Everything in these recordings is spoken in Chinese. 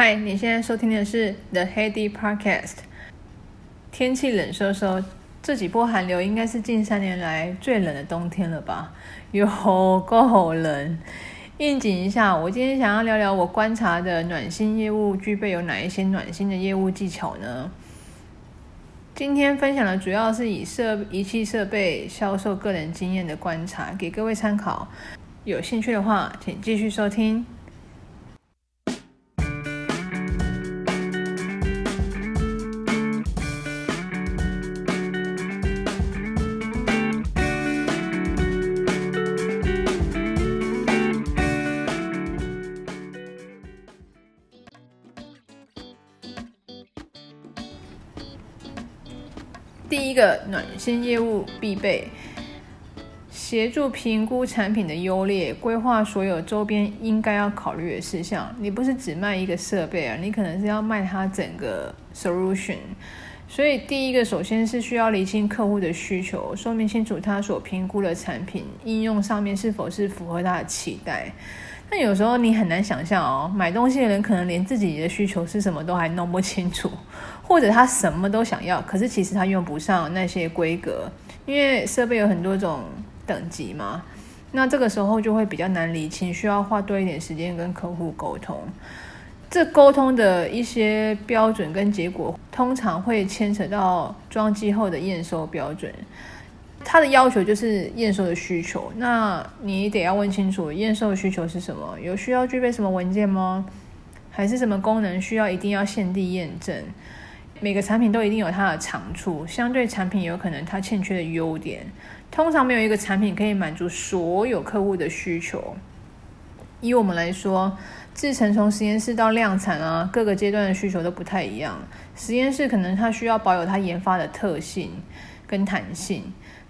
嗨，你现在收听的是 The Heady Podcast。天气冷飕飕，这几波寒流应该是近三年来最冷的冬天了吧？有够冷！应景一下，我今天想要聊聊我观察的暖心业务具备有哪一些暖心的业务技巧呢？今天分享的主要是以设仪器设备销售个人经验的观察，给各位参考。有兴趣的话，请继续收听。第一个暖心业务必备，协助评估产品的优劣，规划所有周边应该要考虑的事项。你不是只卖一个设备啊，你可能是要卖它整个 solution。所以第一个，首先是需要厘清客户的需求，说明清楚他所评估的产品应用上面是否是符合他的期待。那有时候你很难想象哦，买东西的人可能连自己的需求是什么都还弄不清楚，或者他什么都想要，可是其实他用不上那些规格，因为设备有很多种等级嘛。那这个时候就会比较难理清，需要花多一点时间跟客户沟通。这沟通的一些标准跟结果，通常会牵扯到装机后的验收标准。他的要求就是验收的需求，那你得要问清楚验收的需求是什么，有需要具备什么文件吗？还是什么功能需要一定要现地验证？每个产品都一定有它的长处，相对产品有可能它欠缺的优点。通常没有一个产品可以满足所有客户的需求。以我们来说，制成从实验室到量产啊，各个阶段的需求都不太一样。实验室可能它需要保有它研发的特性跟弹性。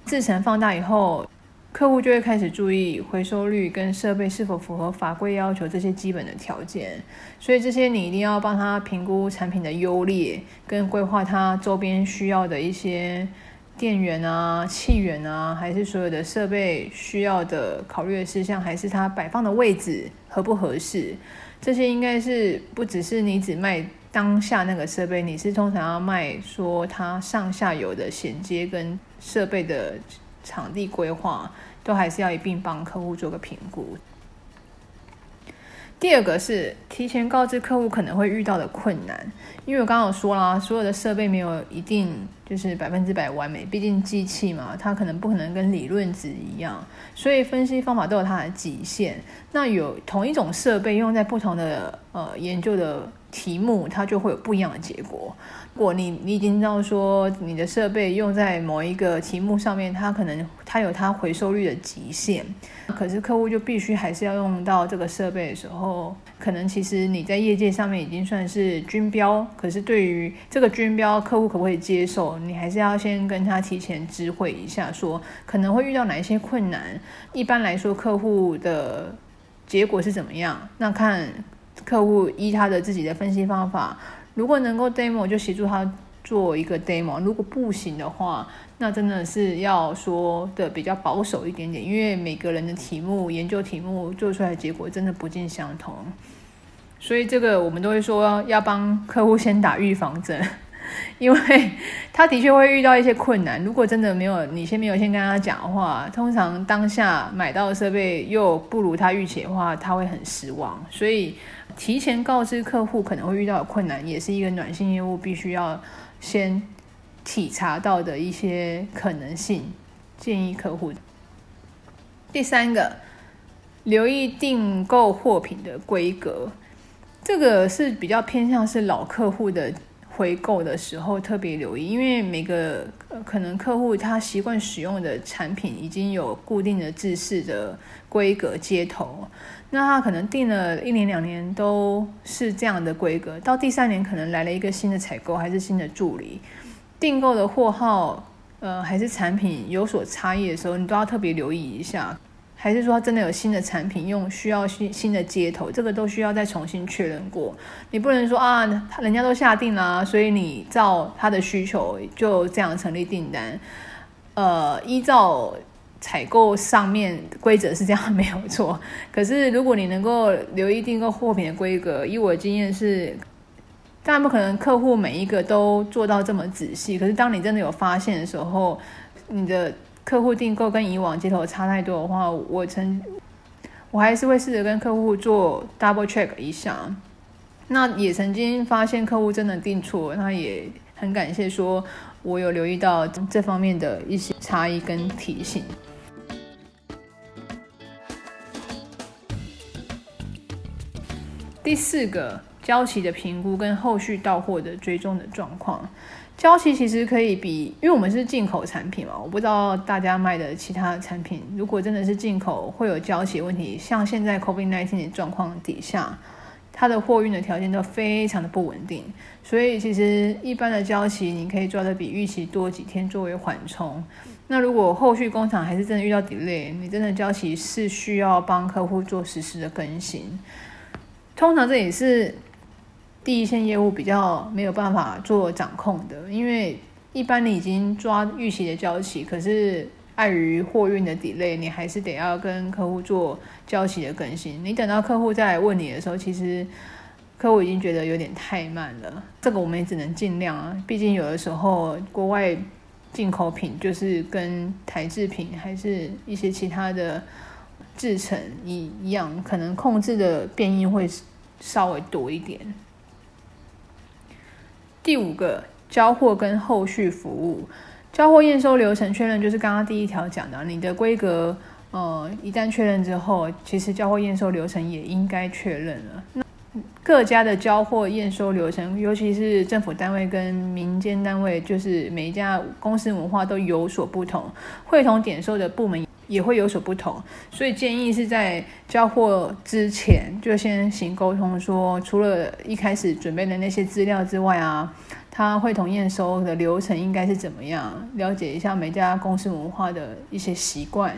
制成放大以后，客户就会开始注意回收率跟设备是否符合法规要求这些基本的条件，所以这些你一定要帮他评估产品的优劣，跟规划他周边需要的一些电源啊、气源啊，还是所有的设备需要的考虑的事项，还是它摆放的位置合不合适？这些应该是不只是你只卖当下那个设备，你是通常要卖说它上下游的衔接跟。设备的场地规划都还是要一并帮客户做个评估。第二个是提前告知客户可能会遇到的困难，因为我刚刚有说啦，所有的设备没有一定就是百分之百完美，毕竟机器嘛，它可能不可能跟理论值一样，所以分析方法都有它的极限。那有同一种设备用在不同的呃研究的题目，它就会有不一样的结果。如果你你已经知道说你的设备用在某一个题目上面，它可能它有它回收率的极限，可是客户就必须还是要用到这个设备的时候，可能其实你在业界上面已经算是军标，可是对于这个军标，客户可不可以接受，你还是要先跟他提前知会一下，说可能会遇到哪一些困难。一般来说，客户的结果是怎么样？那看客户依他的自己的分析方法。如果能够 demo 就协助他做一个 demo，如果不行的话，那真的是要说的比较保守一点点，因为每个人的题目、研究题目做出来的结果真的不尽相同，所以这个我们都会说要帮客户先打预防针，因为他的确会遇到一些困难。如果真的没有你先没有先跟他讲的话，通常当下买到的设备又不如他预期的话，他会很失望，所以。提前告知客户可能会遇到的困难，也是一个暖心业务必须要先体察到的一些可能性，建议客户。第三个，留意订购货品的规格，这个是比较偏向是老客户的回购的时候特别留意，因为每个可能客户他习惯使用的产品已经有固定的制式的规格接头。那他可能订了一年两年都是这样的规格，到第三年可能来了一个新的采购还是新的助理，订购的货号呃还是产品有所差异的时候，你都要特别留意一下。还是说真的有新的产品用需要新新的接头，这个都需要再重新确认过。你不能说啊，人家都下定了，所以你照他的需求就这样成立订单。呃，依照。采购上面规则是这样没有错，可是如果你能够留意订购货品的规格，以我的经验是，当然不可能客户每一个都做到这么仔细。可是当你真的有发现的时候，你的客户订购跟以往接头差太多的话，我曾我还是会试着跟客户做 double check 一下。那也曾经发现客户真的订错，那也很感谢说我有留意到这方面的一些差异跟提醒。第四个，交期的评估跟后续到货的追踪的状况。交期其实可以比，因为我们是进口产品嘛，我不知道大家卖的其他的产品，如果真的是进口，会有交期问题。像现在 COVID-19 的状况底下，它的货运的条件都非常的不稳定，所以其实一般的交期你可以抓的比预期多几天作为缓冲。那如果后续工厂还是真的遇到 delay，你真的交期是需要帮客户做实时的更新。通常这也是第一线业务比较没有办法做掌控的，因为一般你已经抓预期的交期，可是碍于货运的底类你还是得要跟客户做交期的更新。你等到客户再来问你的时候，其实客户已经觉得有点太慢了。这个我们也只能尽量啊，毕竟有的时候国外进口品就是跟台制品还是一些其他的。制程一一样，可能控制的变异会稍微多一点。第五个，交货跟后续服务，交货验收流程确认，就是刚刚第一条讲的，你的规格，呃，一旦确认之后，其实交货验收流程也应该确认了。那各家的交货验收流程，尤其是政府单位跟民间单位，就是每一家公司文化都有所不同，会同点收的部门。也会有所不同，所以建议是在交货之前就先行沟通说，除了一开始准备的那些资料之外啊，他会同验收的流程应该是怎么样？了解一下每家公司文化的一些习惯，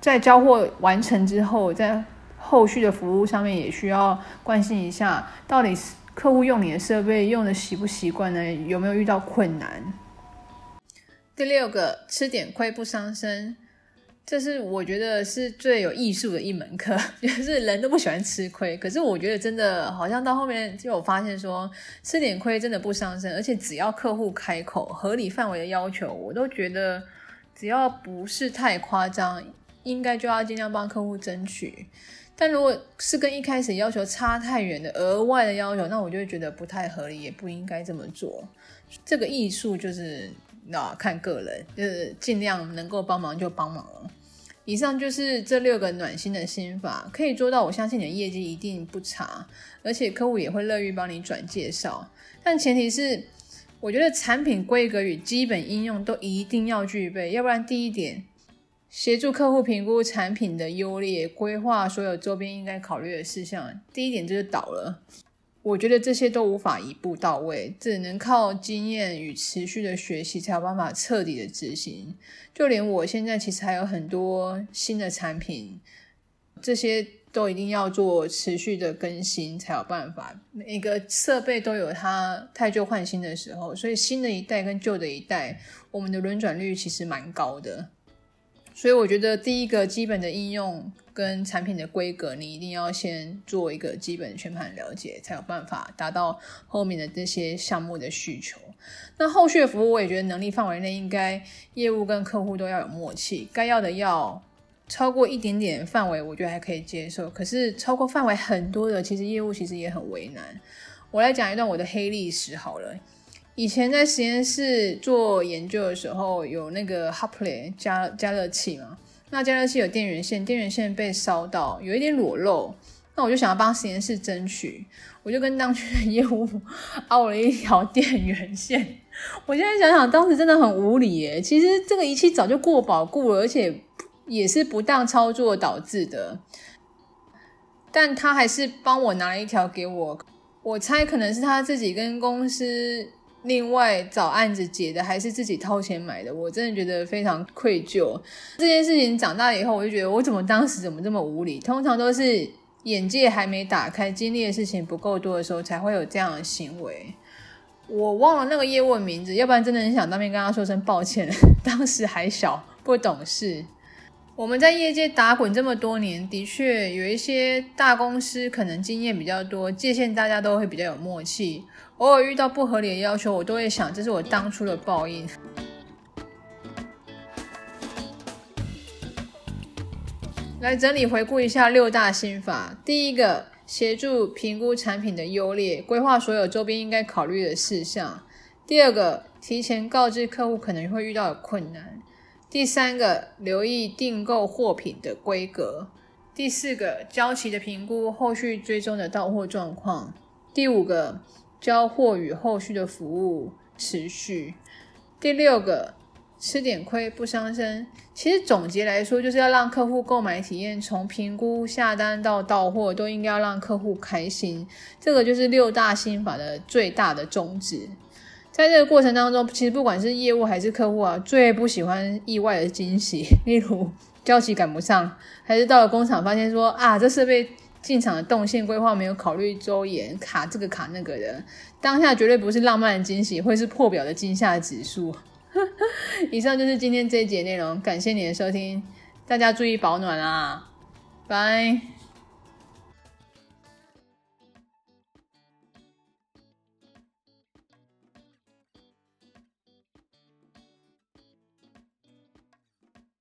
在交货完成之后，在后续的服务上面也需要关心一下，到底客户用你的设备用的习不习惯呢？有没有遇到困难？第六个，吃点亏不伤身。这是我觉得是最有艺术的一门课，就是人都不喜欢吃亏，可是我觉得真的好像到后面就有发现说，吃点亏真的不伤身，而且只要客户开口，合理范围的要求，我都觉得只要不是太夸张，应该就要尽量帮客户争取。但如果是跟一开始要求差太远的额外的要求，那我就会觉得不太合理，也不应该这么做。这个艺术就是那看个人，就是尽量能够帮忙就帮忙了。以上就是这六个暖心的心法，可以做到。我相信你的业绩一定不差，而且客户也会乐于帮你转介绍。但前提是，我觉得产品规格与基本应用都一定要具备，要不然第一点，协助客户评估产品的优劣，规划所有周边应该考虑的事项，第一点就是倒了。我觉得这些都无法一步到位，只能靠经验与持续的学习才有办法彻底的执行。就连我现在其实还有很多新的产品，这些都一定要做持续的更新才有办法。每个设备都有它汰旧换新的时候，所以新的一代跟旧的一代，我们的轮转率其实蛮高的。所以我觉得第一个基本的应用跟产品的规格，你一定要先做一个基本全盘了解，才有办法达到后面的这些项目的需求。那后续的服务，我也觉得能力范围内应该业务跟客户都要有默契，该要的要超过一点点范围，我觉得还可以接受。可是超过范围很多的，其实业务其实也很为难。我来讲一段我的黑历史好了。以前在实验室做研究的时候，有那个 hot plate 加加热器嘛，那加热器有电源线，电源线被烧到，有一点裸露，那我就想要帮实验室争取，我就跟当区的业务 凹了一条 电源线。我现在想想，当时真的很无理耶。其实这个仪器早就过保固了，而且也是不当操作导致的，但他还是帮我拿了一条给我。我猜可能是他自己跟公司。另外找案子解的还是自己掏钱买的，我真的觉得非常愧疚。这件事情长大以后，我就觉得我怎么当时怎么这么无理？通常都是眼界还没打开，经历的事情不够多的时候，才会有这样的行为。我忘了那个业务的名字，要不然真的很想当面跟他说声抱歉。当时还小，不懂事。我们在业界打滚这么多年，的确有一些大公司可能经验比较多，界限大家都会比较有默契。偶尔遇到不合理的要求，我都会想，这是我当初的报应。来整理回顾一下六大心法：第一个，协助评估产品的优劣，规划所有周边应该考虑的事项；第二个，提前告知客户可能会遇到的困难。第三个，留意订购货品的规格；第四个，交期的评估，后续追踪的到货状况；第五个，交货与后续的服务持续；第六个，吃点亏不伤身。其实总结来说，就是要让客户购买体验从评估、下单到到货，都应该要让客户开心。这个就是六大心法的最大的宗旨。在这个过程当中，其实不管是业务还是客户啊，最不喜欢意外的惊喜，例如交期赶不上，还是到了工厂发现说啊，这设备进场的动线规划没有考虑周延，卡这个卡那个的，当下绝对不是浪漫的惊喜，会是破表的惊吓指数。以上就是今天这一节内容，感谢你的收听，大家注意保暖啊，拜。